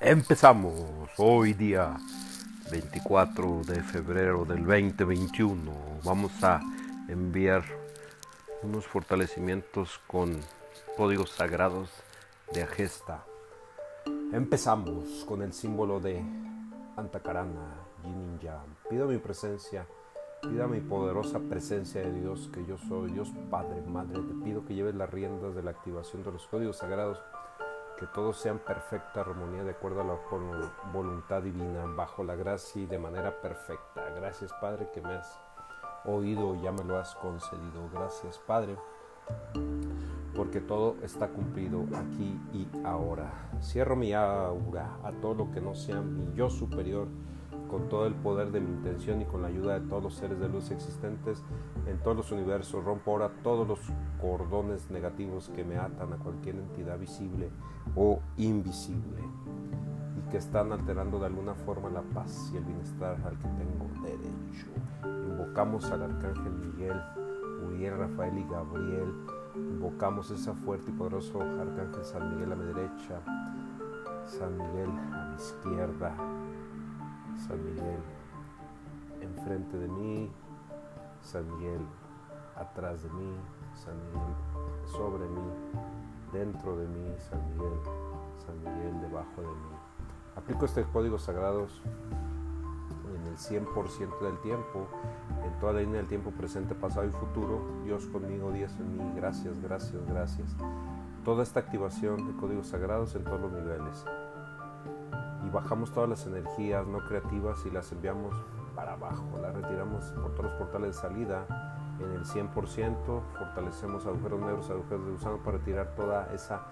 Empezamos hoy día 24 de febrero del 2021. Vamos a enviar unos fortalecimientos con códigos sagrados de Agesta. Empezamos con el símbolo de Antakarana, Yin Yang. Pido mi presencia, pido mi poderosa presencia de Dios que yo soy, Dios Padre, Madre. Te pido que lleves las riendas de la activación de los códigos sagrados que todo sea perfecta armonía de acuerdo a la voluntad divina, bajo la gracia y de manera perfecta. Gracias Padre que me has oído, ya me lo has concedido. Gracias Padre, porque todo está cumplido aquí y ahora. Cierro mi aura a todo lo que no sea mi yo superior con todo el poder de mi intención y con la ayuda de todos los seres de luz existentes en todos los universos, rompo ahora todos los cordones negativos que me atan a cualquier entidad visible o invisible y que están alterando de alguna forma la paz y el bienestar al que tengo derecho. Invocamos al Arcángel Miguel, Uriel, Rafael y Gabriel. Invocamos esa fuerte y poderoso Arcángel San Miguel a mi derecha, San Miguel a mi izquierda, San Miguel enfrente de mí, San Miguel atrás de mí, San Miguel sobre mí, dentro de mí, San Miguel, San Miguel debajo de mí. Aplico estos códigos sagrados en el 100% del tiempo, en toda la línea del tiempo presente, pasado y futuro. Dios conmigo, Dios en mí, gracias, gracias, gracias. Toda esta activación de códigos sagrados en todos los niveles bajamos todas las energías no creativas y las enviamos para abajo, las retiramos por todos los portales de salida en el 100%, fortalecemos agujeros negros, agujeros de gusano para retirar toda esa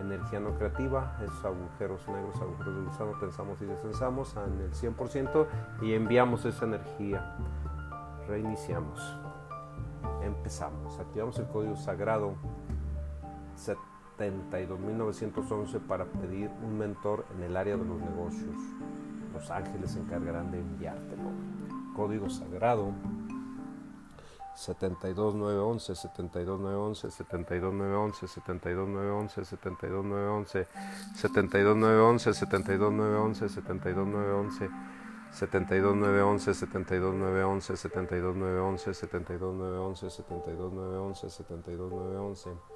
energía no creativa, esos agujeros negros, agujeros de gusano, pensamos y descansamos en el 100% y enviamos esa energía. Reiniciamos, empezamos, activamos el código sagrado. Set 72.911 para pedir un mentor en el área de los negocios. Los ángeles se encargarán de enviártelo. Código sagrado 72911, 72911, 72911, 72911, 72911, 72911, 72911, 72911. 72911, 72911, 72911, 72911, 72911, 72911.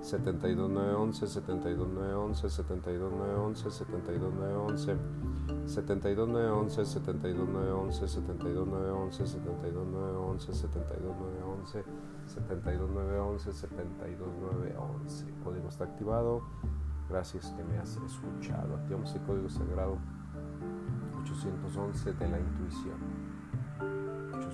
72911, 72911, 72911, 72911, 72911, 72911, 72911, 72911, 72911, 72911, 72911. Código está activado. Gracias que me has escuchado. Activamos el código sagrado 811 de la intuición.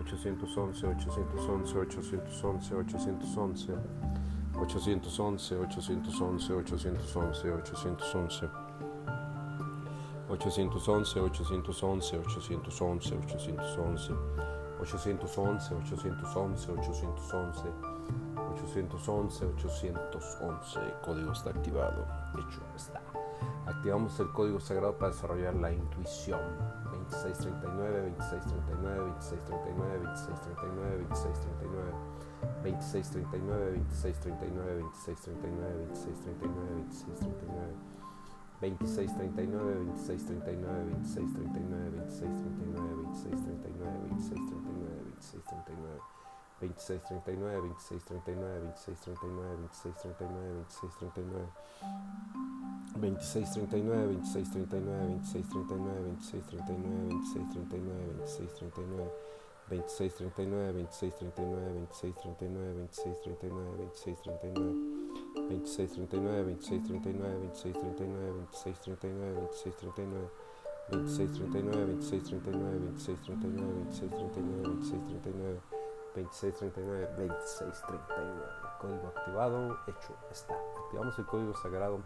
811, 811, 811, 811, 811, 811, 811, 811. 811, 811, 811, 811, 811, 811, 811, 811, 811, el código está activado, hecho está. Activamos el código sagrado para desarrollar la intuición. 2639, 2639, 2639, 2639, 2639, 2639, 2639, 2639, 2639, 2639, 2639, 2639, 2639, 2639, 2639, 2639, 2639. 26, 39, 26, 39, 26, 39, 26, 39, 26, 39. 26, 39, 26, 39, 26, 39, 26, 39, 26, 39, 26, 39. 26, 39, 26, 39, 26, 39, 26, 39, 26, 39. 26, 39, 26, 39, 26, 39, 26, 39, 26, 39. 26, 39, 26, 39, 26, 39, 26, 39, 26, 39. 2639 2639 código activado hecho está activamos el código sagrado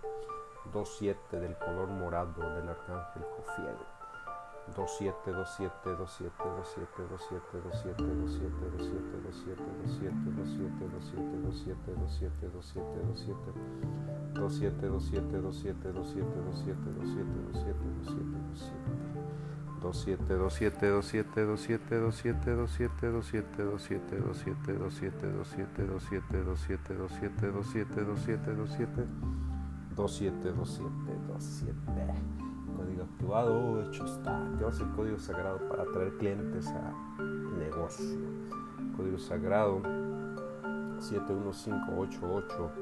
27 del color morado del arcángel Jofiel 27 27 27 27 27 27 27 27 27 27 27 27 27 27 27 27 27 27 27 27 27 27 27 Código activado, hecho está. Activas el código sagrado para atraer clientes a negocio. Código sagrado 71588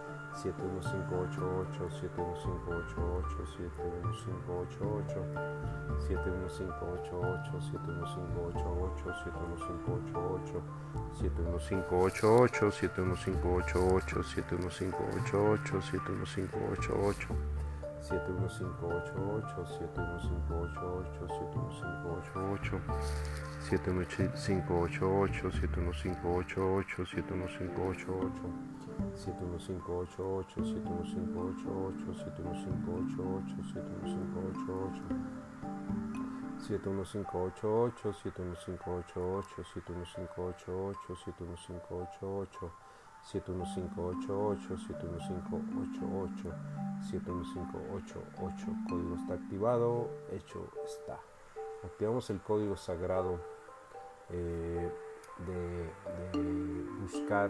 71588, 71588, 71588, 71588, 71588, 71588, 71588, 71588, 71588, 71588, 71588, 71588, 71588, 71588, 71588, 71588. 71588, 71588, 71588, 71588, 71588, 71588, 71588, 71588, 71588, 71588, 71588. Código está activado, hecho está. Activamos el código sagrado eh, de, de buscar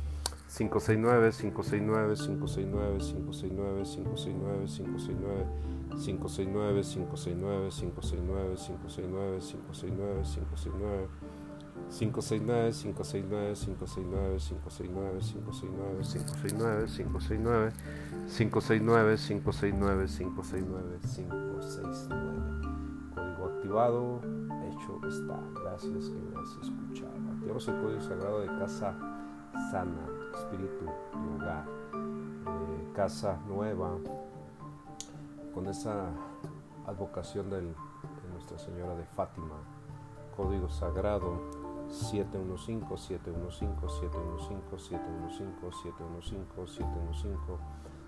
569, 569, 569, 569, 569, 569, 569, 569, 569, 569, 569, 569. 569 569 569 569 569 569 569 569 569 569 569 código activado hecho está gracias que me has escuchado activamos el código sagrado de casa sana espíritu de hogar, eh, casa nueva, con esa advocación del, de Nuestra Señora de Fátima, código sagrado 715, 715, 715, 715, 715, 715, 715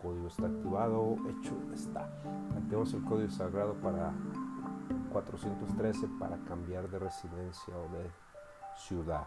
Código está activado, hecho está. Activamos el código sagrado para 413 para cambiar de residencia o de ciudad.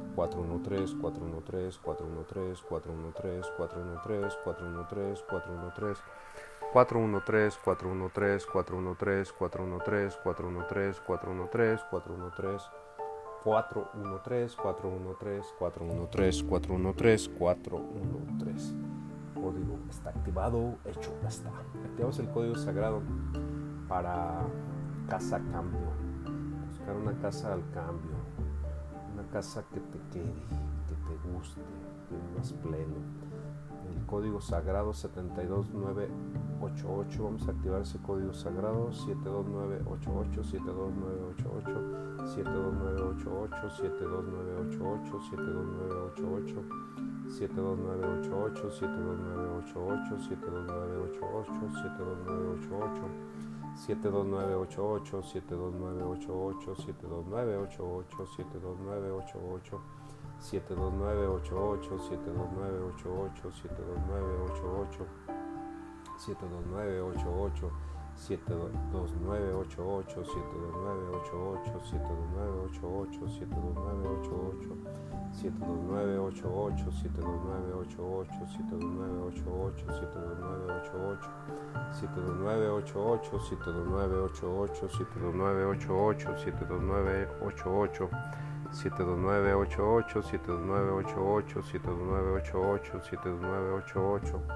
413, 413, 413, 413, 413, 413, 413, 413, 413, 413, 413, 413, 413, 413, 413, 413, 413, 413, 413. Código está activado, hecho ya está. Activamos el código sagrado para casa cambio. Buscar una casa al cambio casa que te quede, que te guste, que vivas pleno. El código sagrado 72988, vamos a activar ese código sagrado 72988, 72988, 72988, 72988, 72988. 72988, 72988, 72988, 72988. 72988, 72988, 72988, 72988, 72988, 72988, 72988, 72988, 72988, 72988, 72988, 72988, 72988, 72988, 72988, 72988, 72988, 72988, 72988, 72988, 72988, 72988, 72988,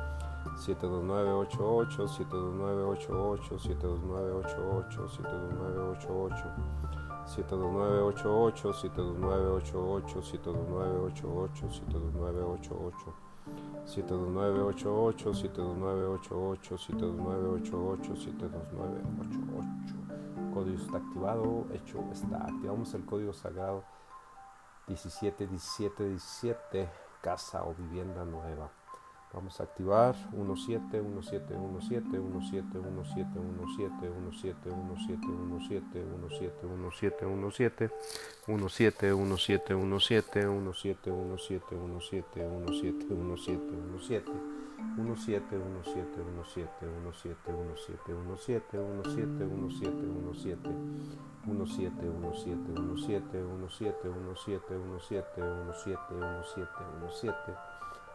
72988, 72988, 72988, 72988, 72988, 72988, 72988, 72988. 72988, 72988, 72988, 72988 código está activado, hecho está. Activamos el código sagrado 17, 17, 17, casa o vivienda nueva. Vamos a activar 17 17 17 17 17 17 17 17 17 17 17 17 17 17 17 17 17 17 17 17 17 17 17 17 17 17 17 17 17 17 17 17 17 17 17 17 17 17 17 17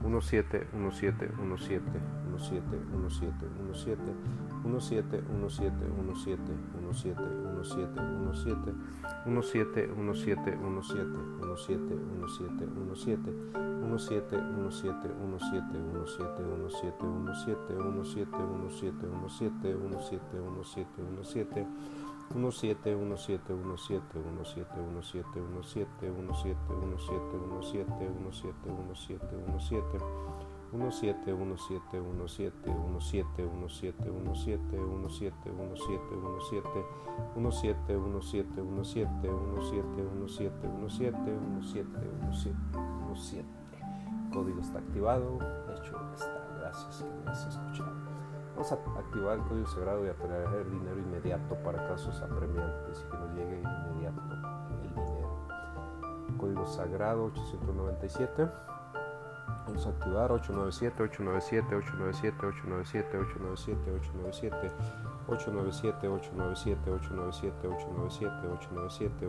17 17 17 17 17 17 17 17 17 17 17 17 17 17 17 17 17 17 17 17 17 17 17 17 17 17 17 17 17 17 Código está activado, hecho está. Gracias que me has escuchado. Vamos a activar el código sagrado y atraer dinero inmediato para casos apremiantes y que nos llegue inmediato el dinero. Código sagrado 897. Vamos a activar 897, 897, 897, 897, 897, 897, 897, 897, 897, 897, 897,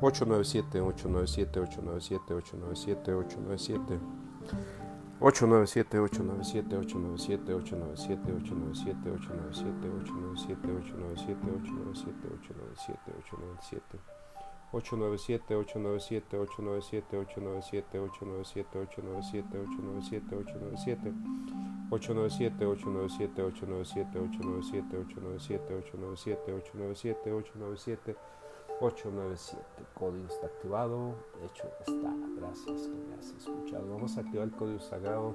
897, 897, 897, 897, 897, 897. 897 897 897 897 897 897 897 897 897 897 897 897 897 897 897 897 897 897 897 897 897 897 897 897 897 897 897 897 897 897 897 897 897 897 897 897. Código está activado. De hecho, está. Gracias que me has escuchado. Vamos a activar el código sagrado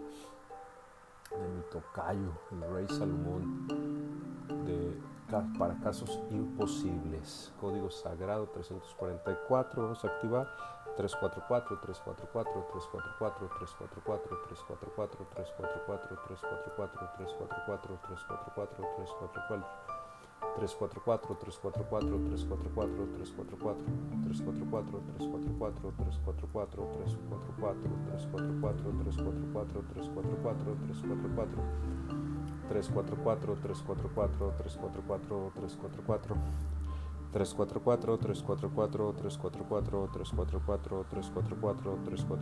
de mi tocayo, el rey Salomón, de, para casos imposibles. Código sagrado 344. Vamos a activar 344, 344, 344, 344, 344, 344, 344, 344, 344, 344. 344 344 344 344 344 344 344 344 344 344 344 344 344 344 344 344 344 344 344 344 344 344 344 344 344 344 344 344 344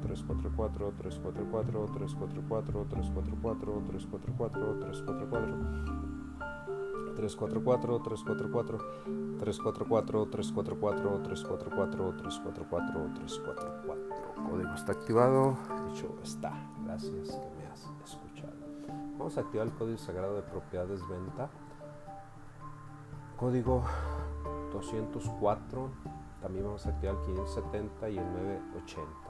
344 344 344 344 344 344 344 344 344 344 344 344 344 344 344 344 344 344 código está activado dicho está. Gracias que me has escuchado. Vamos a activar el código sagrado de propiedades venta. Código 204 también vamos a activar el 570 y el 980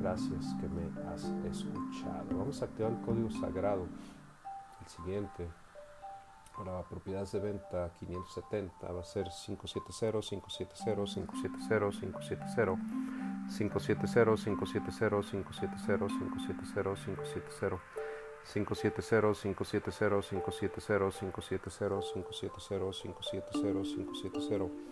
Gracias que me has escuchado. Vamos a activar el código sagrado. El siguiente para propiedades de venta 570 va a ser 570 570 570 570 570 570 570 570 570 570 570 570 570 570 570 570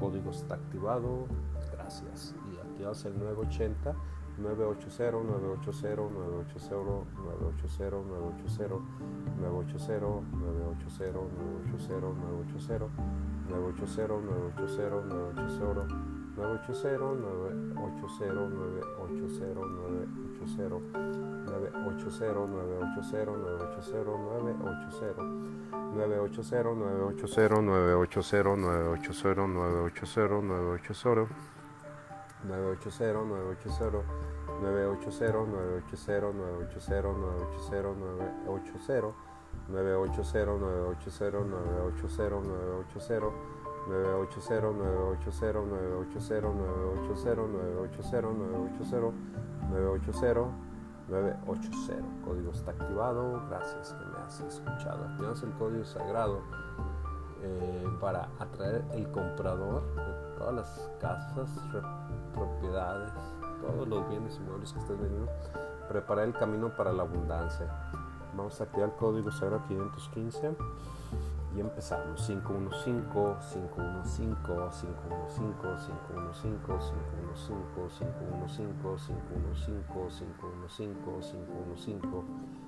Código está activado. Gracias. Y activas el 980 980 980 980 980 980 980 980 980 980 980 980 980 980 980 980 980 980 980 980 980 980 980 980 980 código está activado gracias que me has escuchado activas el código sagrado para atraer el comprador de todas las casas propiedades, todos los bienes y inmuebles que estés vendiendo, preparar el camino para la abundancia. Vamos a activar el código sagrado 515 y empezamos. 515, 515, 515, 515, 515, 515, 515, 515, 515, 515.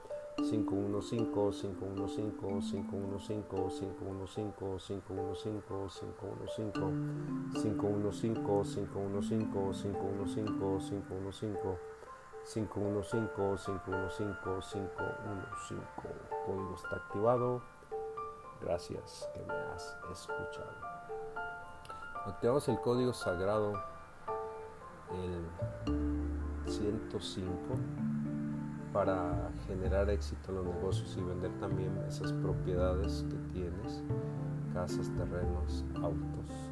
Código está activado. Gracias que me has escuchado. Activamos el código sagrado, el 105 para generar éxito en los negocios y vender también esas propiedades que tienes, casas, terrenos, autos.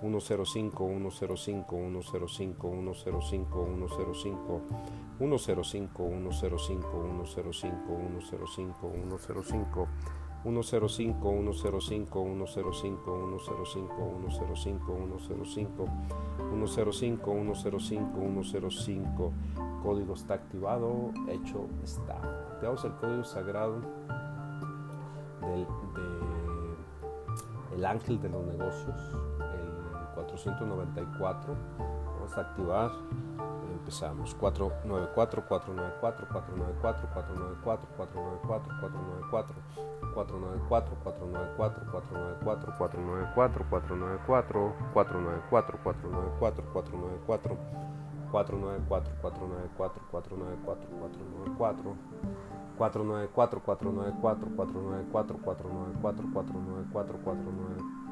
105, 105, 105, 105, 105, 105, 105, 105, 105, 105, 105, 105, 105, 105, 105, 105, 105, 105, 105. Código está activado, hecho está. Activamos el código sagrado del, de, el ángel de los negocios 494. Vamos a activar. Empezamos. 494, 494, 494, 494, 494, 494, 494, 494, 494, 494, 494, 494, 494, 494. 494 494 494 494 494 494 494 494 494 494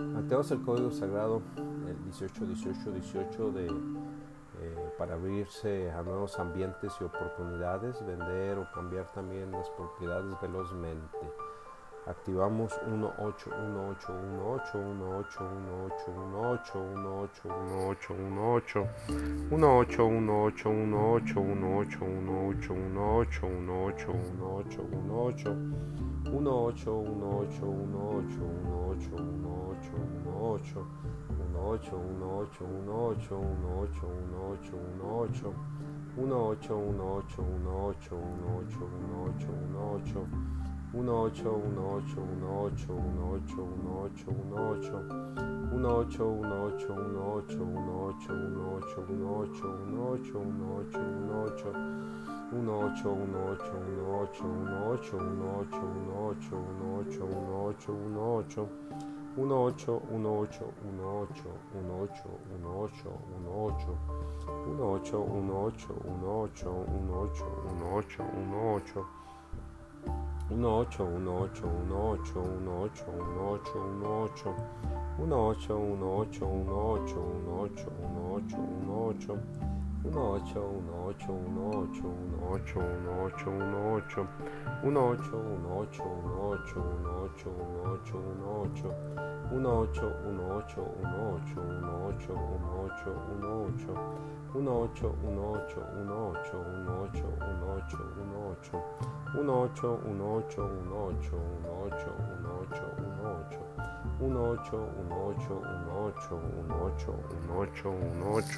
Mateo es el código sagrado, el 18, 18, 18 de, eh, para abrirse a nuevos ambientes y oportunidades, vender o cambiar también las propiedades velozmente. Activamos 18181818181818118181818181818181818181818181818181818181818181818181818181818181818181818181818181818181818181818181818181818181818181818181818181818181818181818181818181818181818181818181818181818181818181818181818181818181818181818181818181818181818181818181818181818181818181818181818181818181818181818181818181818181818181818181818181818181818181818181818181818181818181818181818181818181818181818181818181818181818181818181818181818181818181818181818181818181818181818181818181818181818181818181818181818181818181818181818181818181818181818181818181818181818181818181818181818181818181818181818181818181818181818181818181818181818181818181818181818181818181818181818181818181818181818181818181818181818181818181818181818181818181818181818181818181818181818181818 un 8, un 8, un 8, un 8, un 8, un 8, 18, 18, 18, 18, 18, 18, 18, 18, 18, 18, 18, 18, 18, 18, 18, 18, 18, 18, 18, 18, 18, 18, 18, 18, 18, 18, 18, 18, 18, 18, 18, 18, 18, 18, 18, 18, 18, 18, 18, 18, 18, 18, 18, 18, 18, 18, 18, 18, 18, 18, 18,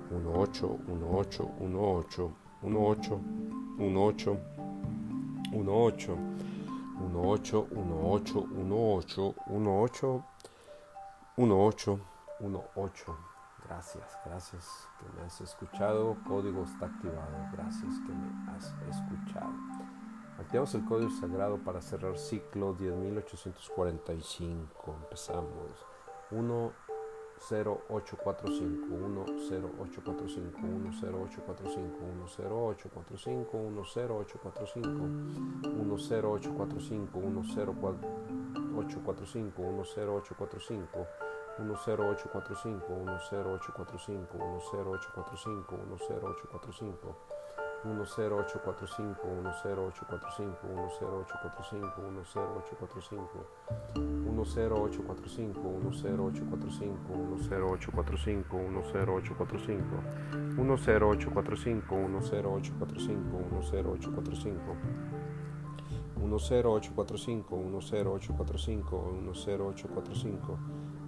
18, 18, 18, 18, 18, 18, 18, 18, 18, 18, 18, 18, 18. Gracias, gracias que me has escuchado. Código está activado. Gracias que me has escuchado. Activamos el código sagrado para cerrar ciclo 10.845. Empezamos. 10845, 10845, 08451 08451 08451 10845 10845 10845 10845 10845, 10845, 10845, 10845, 10845, 10845, 10845, 10845, 10845, 10845, 10845, 10845, 10845, 10845, 10845. 10845, 10845, 10845.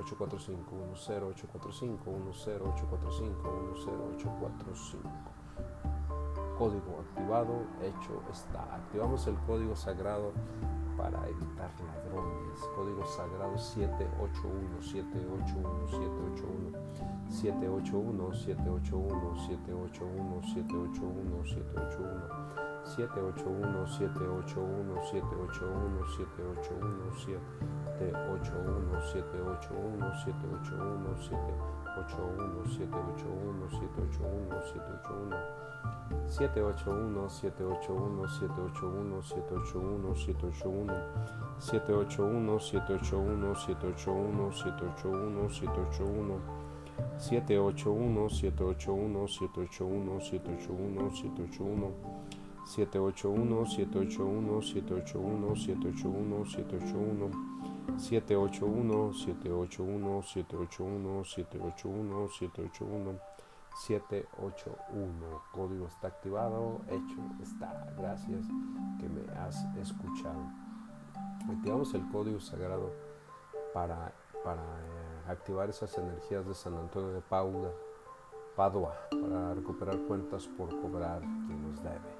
845 10845 10845 10845 Código activado, hecho está. Activamos el código sagrado para evitar ladrones. Código sagrado 781 781 781 781 781 781 781 781 781 781 781 781 781 781 781 781 781 781 781 781 781 781 781 781 781 781 781 781 781 781 781 781 781 781 781 781 781 781 781 781, 781, 781, 781, 781, 781. Código está activado, hecho está. Gracias que me has escuchado. Activamos el código sagrado para, para eh, activar esas energías de San Antonio de Paula, Padua, para recuperar cuentas por cobrar quien nos debe.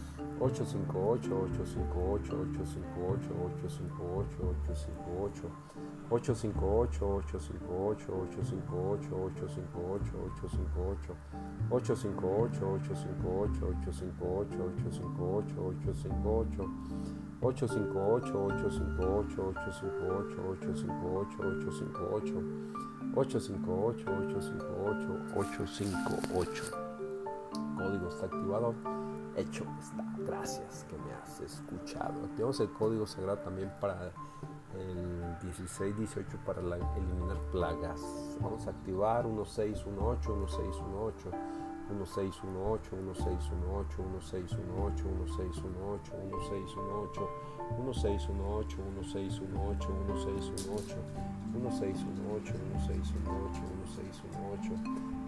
858 858 858 858 858 858 858 858 858 858 858 858 858 858 858 858 858 858 858 858 858 858 858 858 858 858 858 858 858 858 858 858 858 858 858 858 858 858 858 858 858 858 858 858 858 858 858 858 Hecho está. Gracias que me has escuchado. Activamos el código sagrado también para el 16-18 para eliminar plagas. Vamos a activar 1618, 1618, 1618, 1618, 1618, 1618, 1618, 1618, 1618, 1618, 1618, 1618, 1618.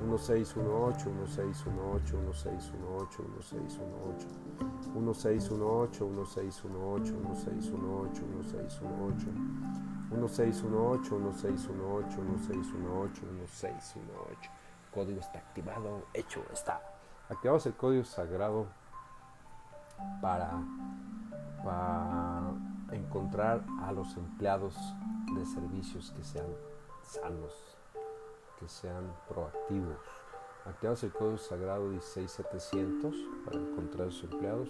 1618, 1618, 1618, 1618, 1618, 1618, 1618, 1618, 1618, 1618, 1618, 1618. Código está activado, hecho está. Activamos el código sagrado para, para encontrar a los empleados de servicios que sean sanos, que sean proactivos. Activas el código sagrado 16700 para encontrar a sus empleados.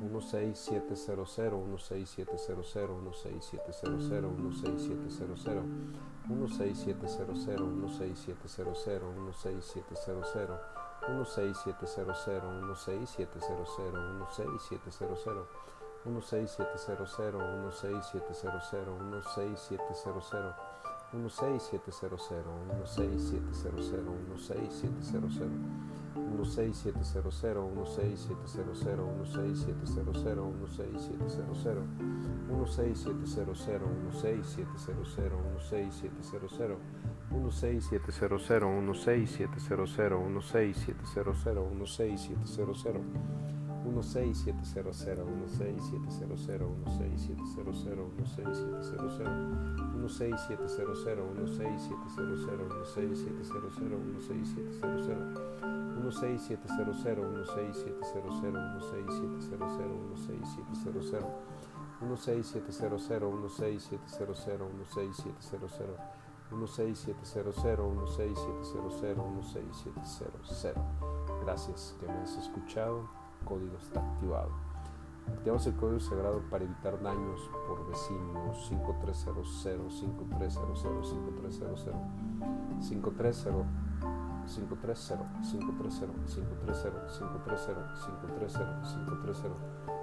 16700, 16700, 16700, 16700, 16700, 16700, 16700. 16700, 16700, 16700. 16700, 16700, 16700. 16700, 16700, 16700, 16700, 16700, 16700, 16700, 16700, 16700, 16700, 16700, 16700, 16700, 16700. 16700, 16700, 16700, 16700, 16700, 16700, 16700, 16700. 16700 16700 16700 16700 16700 16700 16700 16700 16700 16700 Gracias que me has escuchado código está activado. Activamos el código sagrado para evitar daños por vecinos 5300 5300 5300 530 530 530 530 530 530 530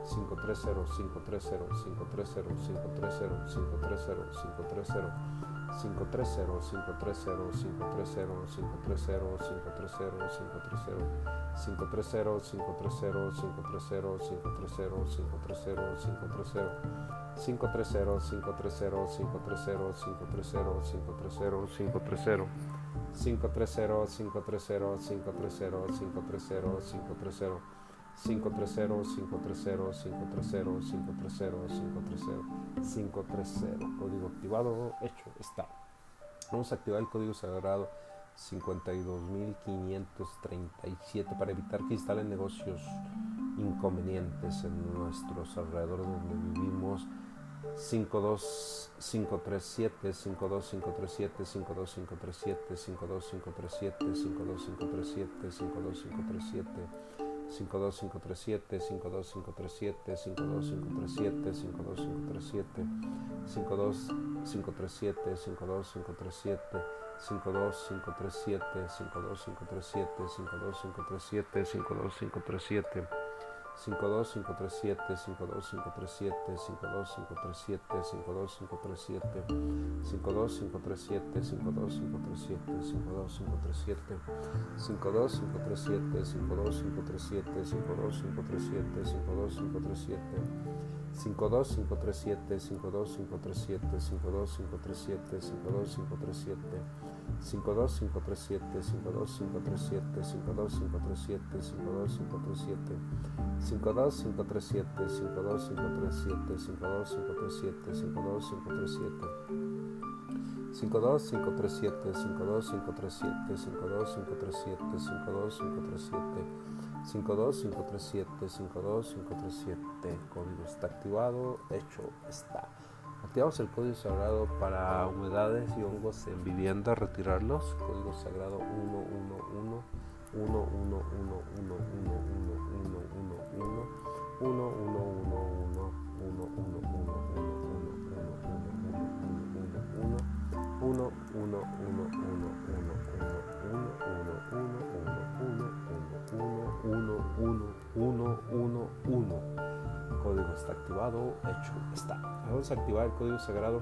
530 530 530 530 530 530 530 530 530 530 530 530 530 530 530 530 530 530 530 530 530 530 530 530 530 530 530 530 530 código activado hecho está vamos a activar el código sagrado 52.537 para evitar que instalen negocios inconvenientes en nuestros alrededores donde vivimos 52537 52537 52537 52537 52537 52537 52537, 52537, 52537, 52537, 52537, 52537, 52537, 52537, 52537, 52537, 52537, 52537, 52537, 52537, 52537, 52537, 52537, 52537, 52537, 52537, 52537, 52537, 52537, 52537, 52537, 52537, 52537, 52537, 52537, 52537, 52537, 52537, 52537. 52537, 52537, 52537, 52537, 52537, 52537, código está activado, hecho está. Activamos el código sagrado para humedades y hongos en vivienda, retirarlos. Código sagrado 111 111 código está activado, hecho está. Vamos a activar el código sagrado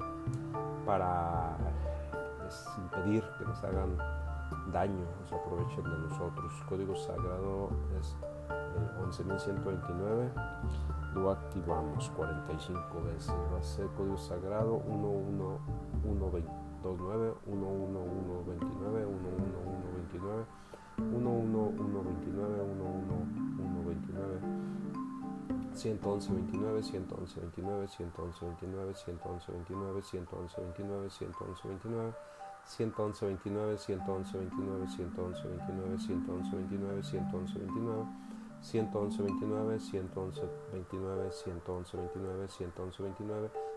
para pues, impedir que nos hagan daño o se aprovechen de nosotros. Código sagrado es el 11129. Lo activamos 45 veces. Va a ser código sagrado 11129, 11129, 11129, 11129, 11129. 111 29 111 29 111 29 111 29 111 29 111 29 111 29 111 29 111 29 111 29 111 29 111 29 111 29 111 29 111 29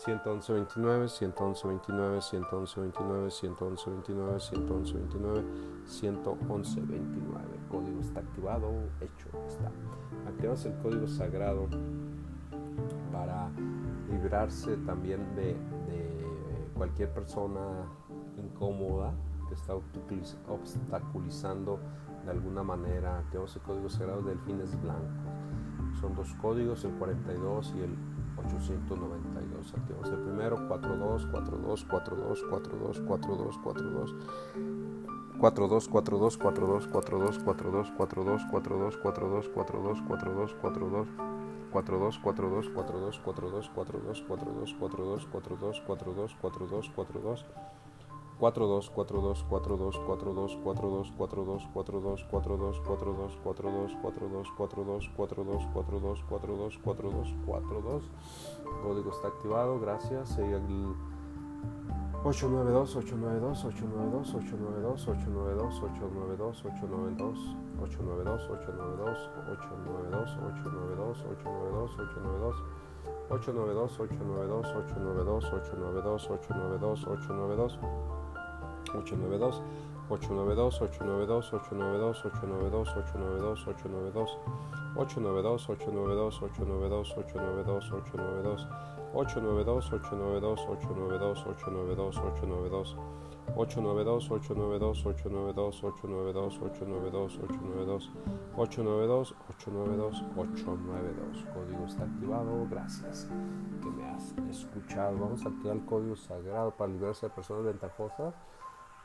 111, 29, 111, 29, 111, 29, 111, 29, 111, 29. El código está activado, hecho está. Activamos el código sagrado para librarse también de, de cualquier persona incómoda que está obstaculizando de alguna manera. Activamos el código sagrado de delfines blancos. Son dos códigos, el 42 y el 892 salteamos el primero 42 42 42 42 42 42 42 42 42 42 42 42 42 42 42 42 42 42 42 42 42 42 42 42 42 42 42 42 42 42 42 42 42 42 42 42 42 42 42 42 42 42 42 42 código está activado gracias sigue el 892 892 892 892 892 892 892 892 892 892 892 892 892 892 892 892 892 892 892 892 892 892 892 892 892 892 892 892 892 892 892 892 892 892 892 892 892 892 892 892 892 892 892 892 892 código está activado gracias que me has escuchado vamos a activar el código sagrado para liberarse de personas ventajosas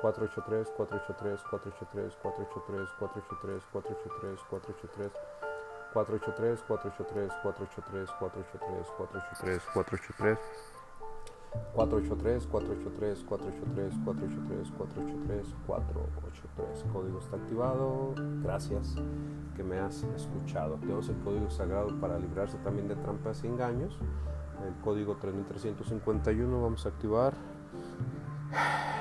483, 483, 483, 483, 483, 483, 483, 483, 483, 483, 483, 483, 483, 483, 483, 483, 483, 483, 483. Código está activado. Gracias que me has escuchado. Tenemos el código sagrado para librarse también de trampas y engaños. El código 3351 vamos a activar.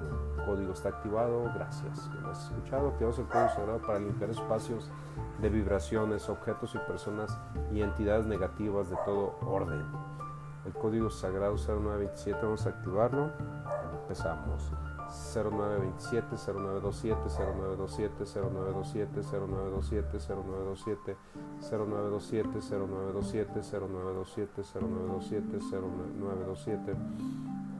3351 código está activado, gracias. Que me has escuchado, activamos el código sagrado para limpiar espacios de vibraciones, objetos y personas y entidades negativas de todo orden. El código sagrado 0927, vamos a activarlo. Empezamos. 0927 0927 0927 0927 0927 0927 0927 0927 0927 0927 0927 0927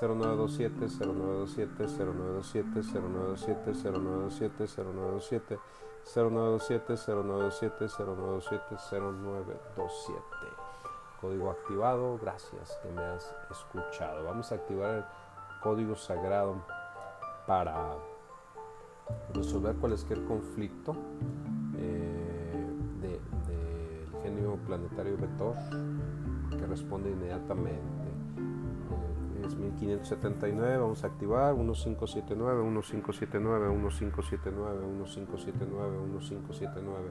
0927 0927 0927 0927 0927 0927 0927 0927 0927 0927 Código activado, gracias que me has escuchado. Vamos a activar el código sagrado para resolver cualquier conflicto planetario vector que responde inmediatamente. Eh, es 1579, vamos a activar 1579, 1579, 1579, 1579, 1579. 1579,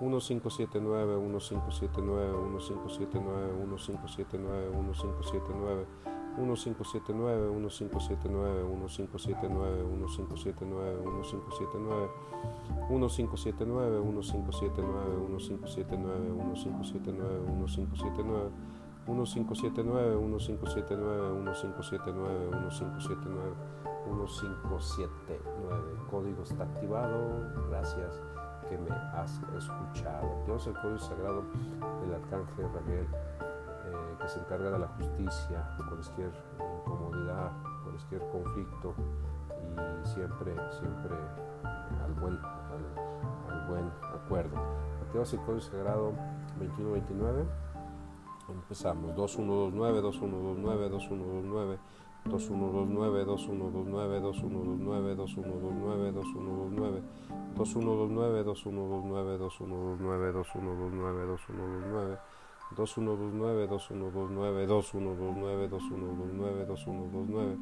1579, 1579, 1579, 1579, 1579, 1579, 1579, 1579, 1579, 1579, 1579, 1579, 1579, 1579, 1579, 1579, 1579, 1579, 1579. Código está activado. Gracias que me has escuchado. Dios, el código sagrado del arcángel Raguel, eh, que se encarga de la justicia, cualquier incomodidad, cualquier conflicto y siempre, siempre al buen, al, buen acuerdo. Dios, el código sagrado 2129. Empezamos 2129, 2129, 2129. 2129, 2129, 2129, 2129, 2129, 2129, 2129, 2129, 2129, 2129, 2129, 2129, 2129, 2129, 2129,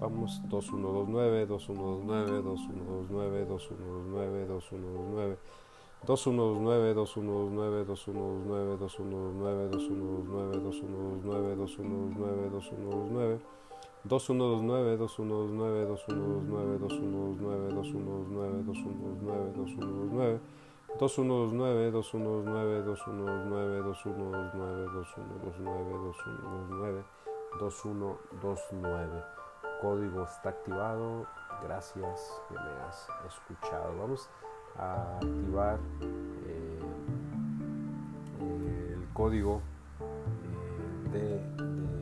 vamos 2129, 2129, 2129, 2129, 2129, 2129, 2129, 2129, 2129, 2129, 2129, 2129, 2129, 2129, 2129, 2129, 2129, 2129, 2129, 2129, 2129, 2129, 2129, 2129, 2129. Código está activado. Gracias que me has escuchado. Vamos a activar eh, el código eh, de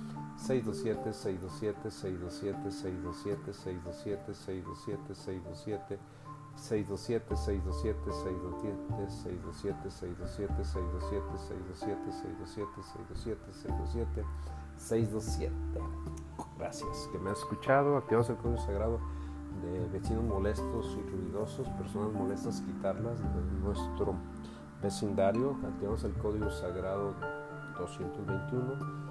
627 627 627 627 627 627 627 627 627 627 627 627 627 627 627 627 Gracias que me has escuchado. Activamos el código sagrado de vecinos molestos y ruidosos, personas molestas, quitarlas de nuestro vecindario. Activamos el código sagrado 221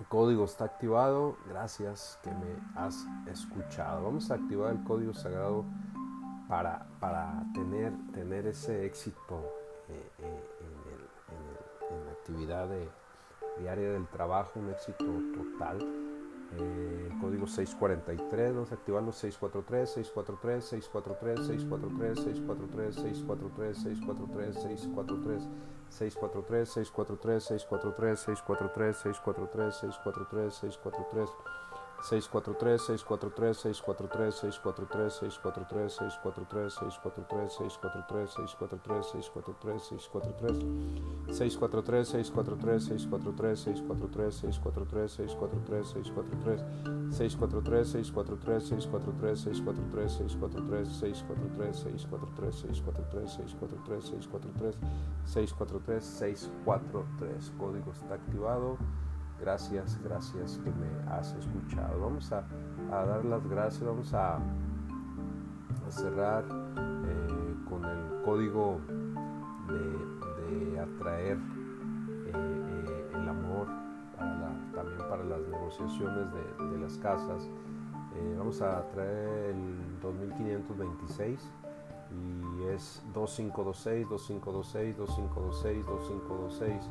El código está activado. Gracias que me has escuchado. Vamos a activar el código sagrado para, para tener, tener ese éxito eh, eh, en, el, en, el, en, la actividad de, diaria del trabajo, un éxito total. Eh, código 643, vamos a activarlo 643, 643, 643, 643, 643, 643, 643, 643. 643 643 643 643 643 643 643 643 643 643 643 643 643 643 643 643 643 643 643 643 643 643 643 643 643 643 643 643 643 643 643 643 643 643 643 643 643 código está activado Gracias, gracias que me has escuchado. Vamos a, dar las gracias, vamos a, cerrar eh, con el código de, atraer eh, eh, el amor también para las negociaciones de, las casas. vamos a traer el 2526 y es 2526, 2526, 2526, 2526.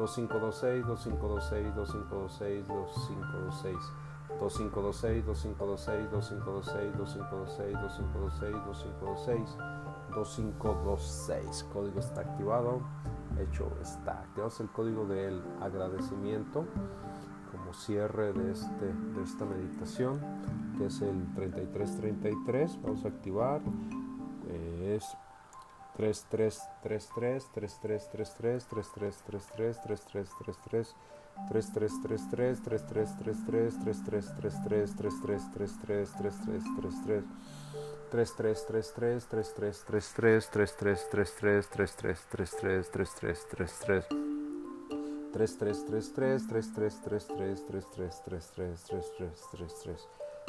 2526, 2526, 2526, 2526. 2526, 2526, 2526, 2526, 2526, 2526, 2526. Código está activado, hecho está. Activado el código del agradecimiento como cierre de, este, de esta meditación, que es el 3333. Vamos a activar. Es 3 3 3 3 3 3 3 3 3 3 3 3 3 3 3 3 3 3 3 3 3 3 3 3 3 3 3 3 3 3 3 3 3 3 3 3 3 3 3 3 3 3 3 3 3 3 3 3 3 3 3 3 3 3 3 3 3 3 3 3 3 3 3 3 3 3 3 3 3 3 3 3 3 3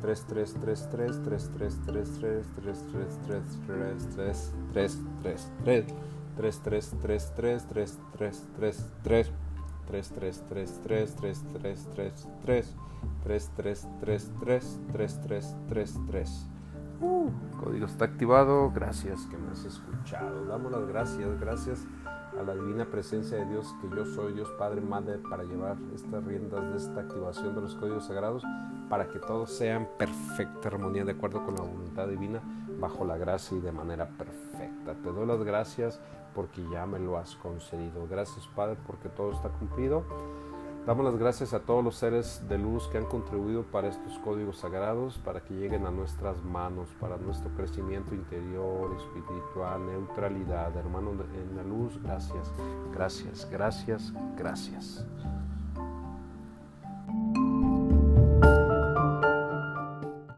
3 3 3 3 3 3 3 3 3 3 3 3 3 3 3 3 3 3 3 3 3 3 3 3 3 3 3 3 3 3 3 3 3 3 3 3 3 3 3 3 código está activado gracias que me has escuchado damos las gracias gracias a la divina presencia de Dios que yo soy Dios Padre Madre para llevar estas riendas de esta activación de los códigos sagrados para que todos sean perfecta armonía de acuerdo con la voluntad divina, bajo la gracia y de manera perfecta. Te doy las gracias porque ya me lo has concedido. Gracias Padre porque todo está cumplido. Damos las gracias a todos los seres de luz que han contribuido para estos códigos sagrados, para que lleguen a nuestras manos, para nuestro crecimiento interior, espiritual, neutralidad. Hermano en la luz, gracias, gracias, gracias, gracias.